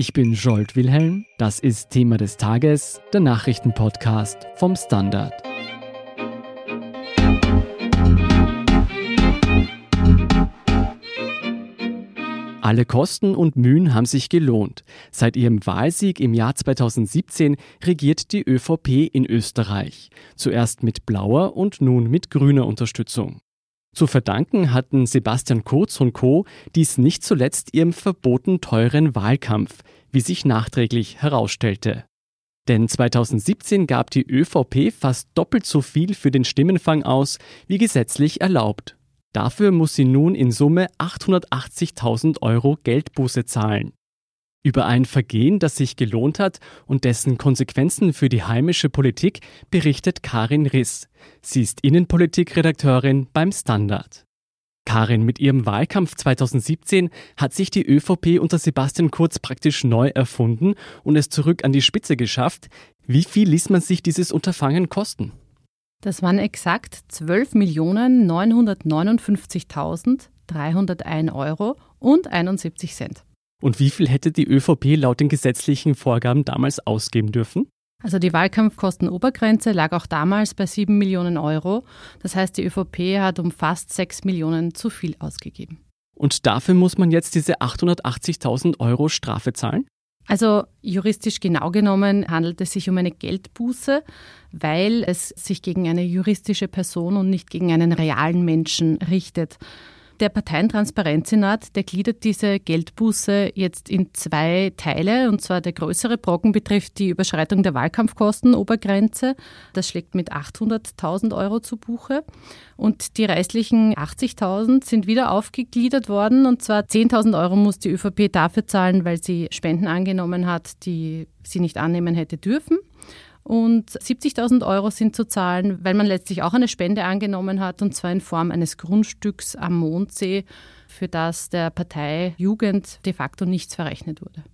Ich bin Jolt Wilhelm. Das ist Thema des Tages, der Nachrichtenpodcast vom Standard. Alle Kosten und Mühen haben sich gelohnt. Seit ihrem Wahlsieg im Jahr 2017 regiert die ÖVP in Österreich. Zuerst mit blauer und nun mit grüner Unterstützung. Zu verdanken hatten Sebastian Kurz und Co. dies nicht zuletzt ihrem verboten teuren Wahlkampf, wie sich nachträglich herausstellte. Denn 2017 gab die ÖVP fast doppelt so viel für den Stimmenfang aus, wie gesetzlich erlaubt. Dafür muss sie nun in Summe 880.000 Euro Geldbuße zahlen. Über ein Vergehen, das sich gelohnt hat und dessen Konsequenzen für die heimische Politik berichtet Karin Riss. Sie ist Innenpolitikredakteurin beim Standard. Karin, mit ihrem Wahlkampf 2017 hat sich die ÖVP unter Sebastian Kurz praktisch neu erfunden und es zurück an die Spitze geschafft. Wie viel ließ man sich dieses Unterfangen kosten? Das waren exakt 12.959.301 Euro und 71 Cent. Und wie viel hätte die ÖVP laut den gesetzlichen Vorgaben damals ausgeben dürfen? Also die Wahlkampfkostenobergrenze lag auch damals bei 7 Millionen Euro. Das heißt, die ÖVP hat um fast 6 Millionen zu viel ausgegeben. Und dafür muss man jetzt diese 880.000 Euro Strafe zahlen? Also juristisch genau genommen handelt es sich um eine Geldbuße, weil es sich gegen eine juristische Person und nicht gegen einen realen Menschen richtet. Der Parteientransparenzsenat, der gliedert diese Geldbuße jetzt in zwei Teile. Und zwar der größere Brocken betrifft die Überschreitung der Wahlkampfkostenobergrenze. Das schlägt mit 800.000 Euro zu Buche. Und die restlichen 80.000 sind wieder aufgegliedert worden. Und zwar 10.000 Euro muss die ÖVP dafür zahlen, weil sie Spenden angenommen hat, die sie nicht annehmen hätte dürfen. Und 70.000 Euro sind zu zahlen, weil man letztlich auch eine Spende angenommen hat, und zwar in Form eines Grundstücks am Mondsee, für das der Partei Jugend de facto nichts verrechnet wurde.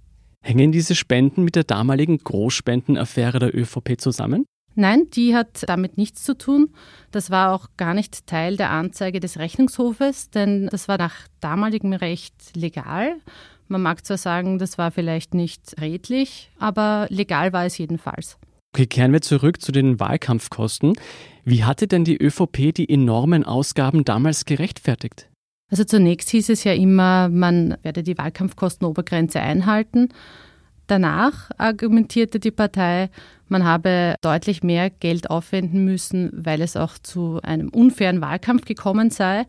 Hängen diese Spenden mit der damaligen Großspendenaffäre der ÖVP zusammen? Nein, die hat damit nichts zu tun. Das war auch gar nicht Teil der Anzeige des Rechnungshofes, denn das war nach damaligem Recht legal. Man mag zwar sagen, das war vielleicht nicht redlich, aber legal war es jedenfalls. Okay, kehren wir zurück zu den Wahlkampfkosten. Wie hatte denn die ÖVP die enormen Ausgaben damals gerechtfertigt? Also zunächst hieß es ja immer, man werde die Wahlkampfkostenobergrenze einhalten. Danach argumentierte die Partei, man habe deutlich mehr Geld aufwenden müssen, weil es auch zu einem unfairen Wahlkampf gekommen sei.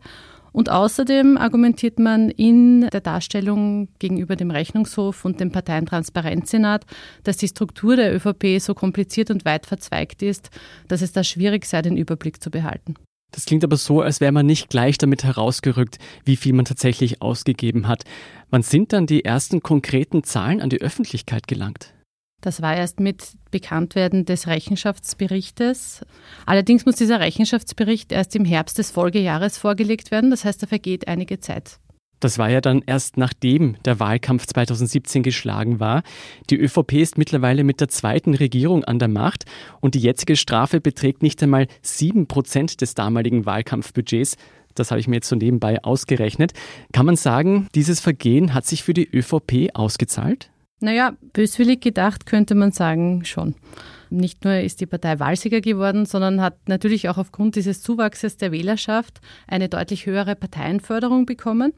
Und außerdem argumentiert man in der Darstellung gegenüber dem Rechnungshof und dem Parteientransparenzsenat, dass die Struktur der ÖVP so kompliziert und weit verzweigt ist, dass es da schwierig sei, den Überblick zu behalten. Das klingt aber so, als wäre man nicht gleich damit herausgerückt, wie viel man tatsächlich ausgegeben hat. Wann sind dann die ersten konkreten Zahlen an die Öffentlichkeit gelangt? Das war erst mit Bekanntwerden des Rechenschaftsberichtes. Allerdings muss dieser Rechenschaftsbericht erst im Herbst des Folgejahres vorgelegt werden. Das heißt, da vergeht einige Zeit. Das war ja dann erst nachdem der Wahlkampf 2017 geschlagen war. Die ÖVP ist mittlerweile mit der zweiten Regierung an der Macht und die jetzige Strafe beträgt nicht einmal sieben Prozent des damaligen Wahlkampfbudgets. Das habe ich mir jetzt so nebenbei ausgerechnet. Kann man sagen, dieses Vergehen hat sich für die ÖVP ausgezahlt? Naja, böswillig gedacht könnte man sagen schon. Nicht nur ist die Partei Wahlsieger geworden, sondern hat natürlich auch aufgrund dieses Zuwachses der Wählerschaft eine deutlich höhere Parteienförderung bekommen.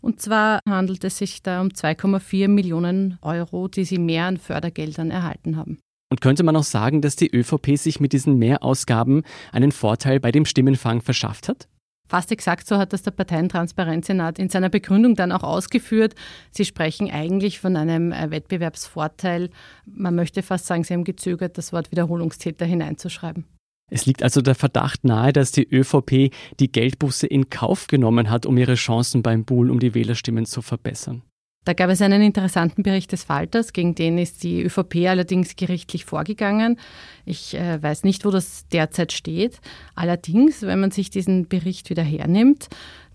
Und zwar handelt es sich da um 2,4 Millionen Euro, die sie mehr an Fördergeldern erhalten haben. Und könnte man auch sagen, dass die ÖVP sich mit diesen Mehrausgaben einen Vorteil bei dem Stimmenfang verschafft hat? Fast exakt so hat das der Parteientransparenzsenat in seiner Begründung dann auch ausgeführt. Sie sprechen eigentlich von einem äh, Wettbewerbsvorteil. Man möchte fast sagen, sie haben gezögert, das Wort Wiederholungstäter hineinzuschreiben. Es liegt also der Verdacht nahe, dass die ÖVP die Geldbuße in Kauf genommen hat, um ihre Chancen beim Buhl um die Wählerstimmen zu verbessern. Da gab es einen interessanten Bericht des Falters, gegen den ist die ÖVP allerdings gerichtlich vorgegangen. Ich äh, weiß nicht, wo das derzeit steht. Allerdings, wenn man sich diesen Bericht wieder hernimmt,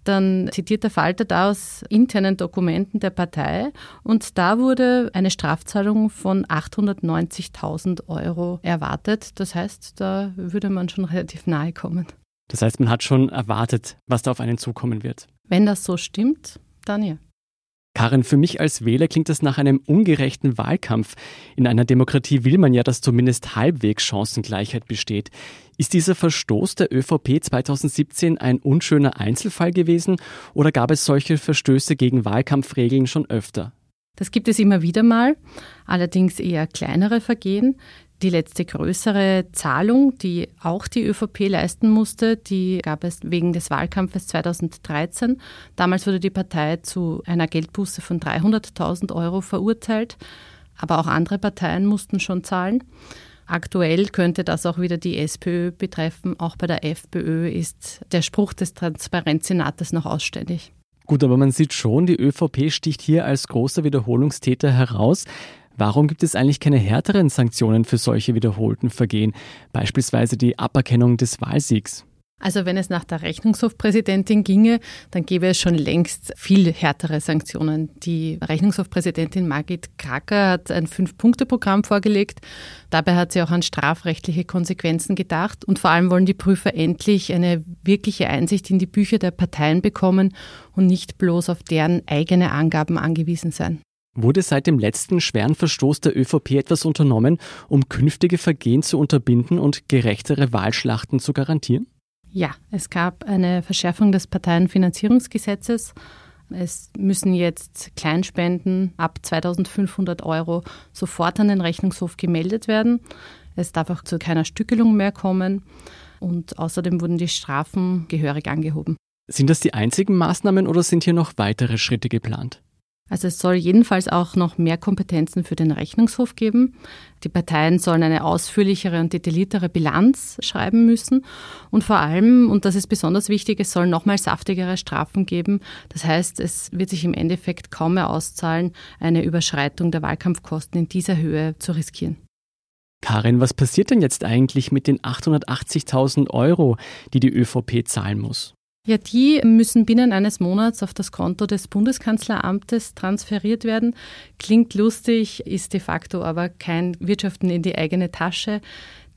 dann zitiert der Falter da aus internen Dokumenten der Partei und da wurde eine Strafzahlung von 890.000 Euro erwartet. Das heißt, da würde man schon relativ nahe kommen. Das heißt, man hat schon erwartet, was da auf einen zukommen wird. Wenn das so stimmt, dann ja. Karin, für mich als Wähler klingt das nach einem ungerechten Wahlkampf. In einer Demokratie will man ja, dass zumindest halbwegs Chancengleichheit besteht. Ist dieser Verstoß der ÖVP 2017 ein unschöner Einzelfall gewesen oder gab es solche Verstöße gegen Wahlkampfregeln schon öfter? Das gibt es immer wieder mal, allerdings eher kleinere Vergehen. Die letzte größere Zahlung, die auch die ÖVP leisten musste, die gab es wegen des Wahlkampfes 2013. Damals wurde die Partei zu einer Geldbuße von 300.000 Euro verurteilt, aber auch andere Parteien mussten schon zahlen. Aktuell könnte das auch wieder die SPÖ betreffen. Auch bei der FPÖ ist der Spruch des Transparenzsenates noch ausständig. Gut, aber man sieht schon, die ÖVP sticht hier als großer Wiederholungstäter heraus. Warum gibt es eigentlich keine härteren Sanktionen für solche wiederholten Vergehen, beispielsweise die Aberkennung des Wahlsiegs? Also wenn es nach der Rechnungshofpräsidentin ginge, dann gäbe es schon längst viel härtere Sanktionen. Die Rechnungshofpräsidentin Margit Kracker hat ein Fünf-Punkte-Programm vorgelegt. Dabei hat sie auch an strafrechtliche Konsequenzen gedacht. Und vor allem wollen die Prüfer endlich eine wirkliche Einsicht in die Bücher der Parteien bekommen und nicht bloß auf deren eigene Angaben angewiesen sein. Wurde seit dem letzten schweren Verstoß der ÖVP etwas unternommen, um künftige Vergehen zu unterbinden und gerechtere Wahlschlachten zu garantieren? Ja, es gab eine Verschärfung des Parteienfinanzierungsgesetzes. Es müssen jetzt Kleinspenden ab 2500 Euro sofort an den Rechnungshof gemeldet werden. Es darf auch zu keiner Stückelung mehr kommen. Und außerdem wurden die Strafen gehörig angehoben. Sind das die einzigen Maßnahmen oder sind hier noch weitere Schritte geplant? Also es soll jedenfalls auch noch mehr Kompetenzen für den Rechnungshof geben. Die Parteien sollen eine ausführlichere und detailliertere Bilanz schreiben müssen. Und vor allem, und das ist besonders wichtig, es soll nochmal saftigere Strafen geben. Das heißt, es wird sich im Endeffekt kaum mehr auszahlen, eine Überschreitung der Wahlkampfkosten in dieser Höhe zu riskieren. Karin, was passiert denn jetzt eigentlich mit den 880.000 Euro, die die ÖVP zahlen muss? Ja, die müssen binnen eines Monats auf das Konto des Bundeskanzleramtes transferiert werden. Klingt lustig, ist de facto aber kein Wirtschaften in die eigene Tasche.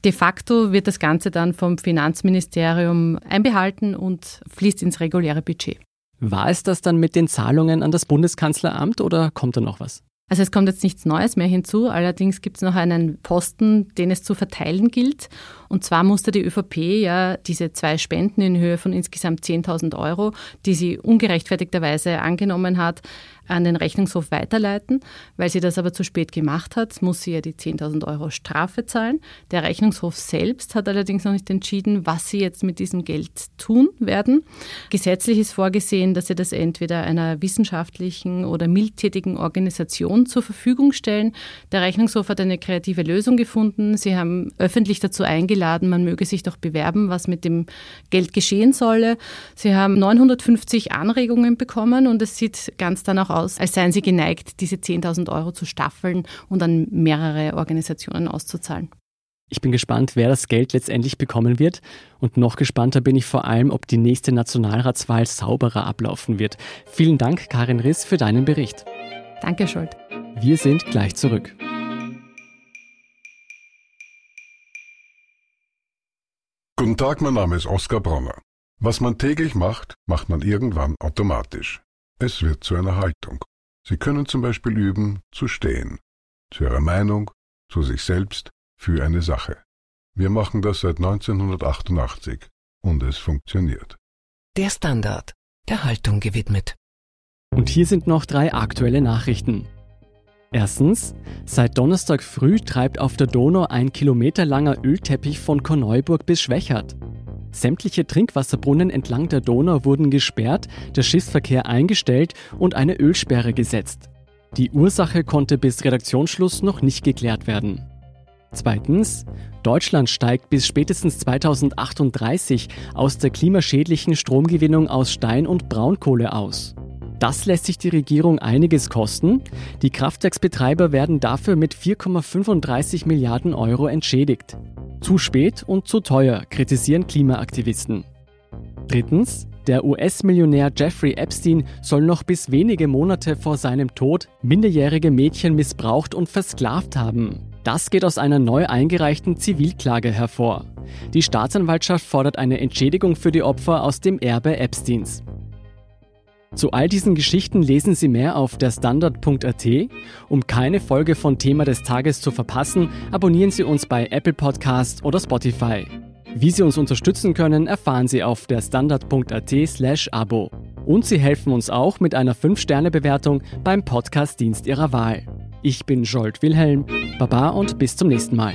De facto wird das Ganze dann vom Finanzministerium einbehalten und fließt ins reguläre Budget. War es das dann mit den Zahlungen an das Bundeskanzleramt oder kommt da noch was? Also es kommt jetzt nichts Neues mehr hinzu, allerdings gibt es noch einen Posten, den es zu verteilen gilt. Und zwar musste die ÖVP ja diese zwei Spenden in Höhe von insgesamt 10.000 Euro, die sie ungerechtfertigterweise angenommen hat, an den Rechnungshof weiterleiten. Weil sie das aber zu spät gemacht hat, muss sie ja die 10.000 Euro Strafe zahlen. Der Rechnungshof selbst hat allerdings noch nicht entschieden, was sie jetzt mit diesem Geld tun werden. Gesetzlich ist vorgesehen, dass sie das entweder einer wissenschaftlichen oder mildtätigen Organisation zur Verfügung stellen. Der Rechnungshof hat eine kreative Lösung gefunden. Sie haben öffentlich dazu eingeladen, man möge sich doch bewerben, was mit dem Geld geschehen solle. Sie haben 950 Anregungen bekommen und es sieht ganz danach aus, als seien sie geneigt, diese 10.000 Euro zu staffeln und an mehrere Organisationen auszuzahlen. Ich bin gespannt, wer das Geld letztendlich bekommen wird. Und noch gespannter bin ich vor allem, ob die nächste Nationalratswahl sauberer ablaufen wird. Vielen Dank, Karin Riss, für deinen Bericht. Danke, Schuld. Wir sind gleich zurück. Guten Tag, mein Name ist Oskar Bronner. Was man täglich macht, macht man irgendwann automatisch. Es wird zu einer Haltung. Sie können zum Beispiel üben, zu stehen. Zu Ihrer Meinung, zu sich selbst, für eine Sache. Wir machen das seit 1988 und es funktioniert. Der Standard, der Haltung gewidmet. Und hier sind noch drei aktuelle Nachrichten. Erstens, seit Donnerstag früh treibt auf der Donau ein kilometerlanger Ölteppich von Korneuburg bis Schwächert. Sämtliche Trinkwasserbrunnen entlang der Donau wurden gesperrt, der Schiffsverkehr eingestellt und eine Ölsperre gesetzt. Die Ursache konnte bis Redaktionsschluss noch nicht geklärt werden. Zweitens, Deutschland steigt bis spätestens 2038 aus der klimaschädlichen Stromgewinnung aus Stein- und Braunkohle aus. Das lässt sich die Regierung einiges kosten. Die Kraftwerksbetreiber werden dafür mit 4,35 Milliarden Euro entschädigt. Zu spät und zu teuer, kritisieren Klimaaktivisten. Drittens, der US-Millionär Jeffrey Epstein soll noch bis wenige Monate vor seinem Tod minderjährige Mädchen missbraucht und versklavt haben. Das geht aus einer neu eingereichten Zivilklage hervor. Die Staatsanwaltschaft fordert eine Entschädigung für die Opfer aus dem Erbe Epsteins. Zu all diesen Geschichten lesen Sie mehr auf derstandard.at. Um keine Folge von Thema des Tages zu verpassen, abonnieren Sie uns bei Apple Podcast oder Spotify. Wie Sie uns unterstützen können, erfahren Sie auf derstandard.at/slash Abo. Und Sie helfen uns auch mit einer 5-Sterne-Bewertung beim Podcast-Dienst Ihrer Wahl. Ich bin Jolt Wilhelm, Baba und bis zum nächsten Mal.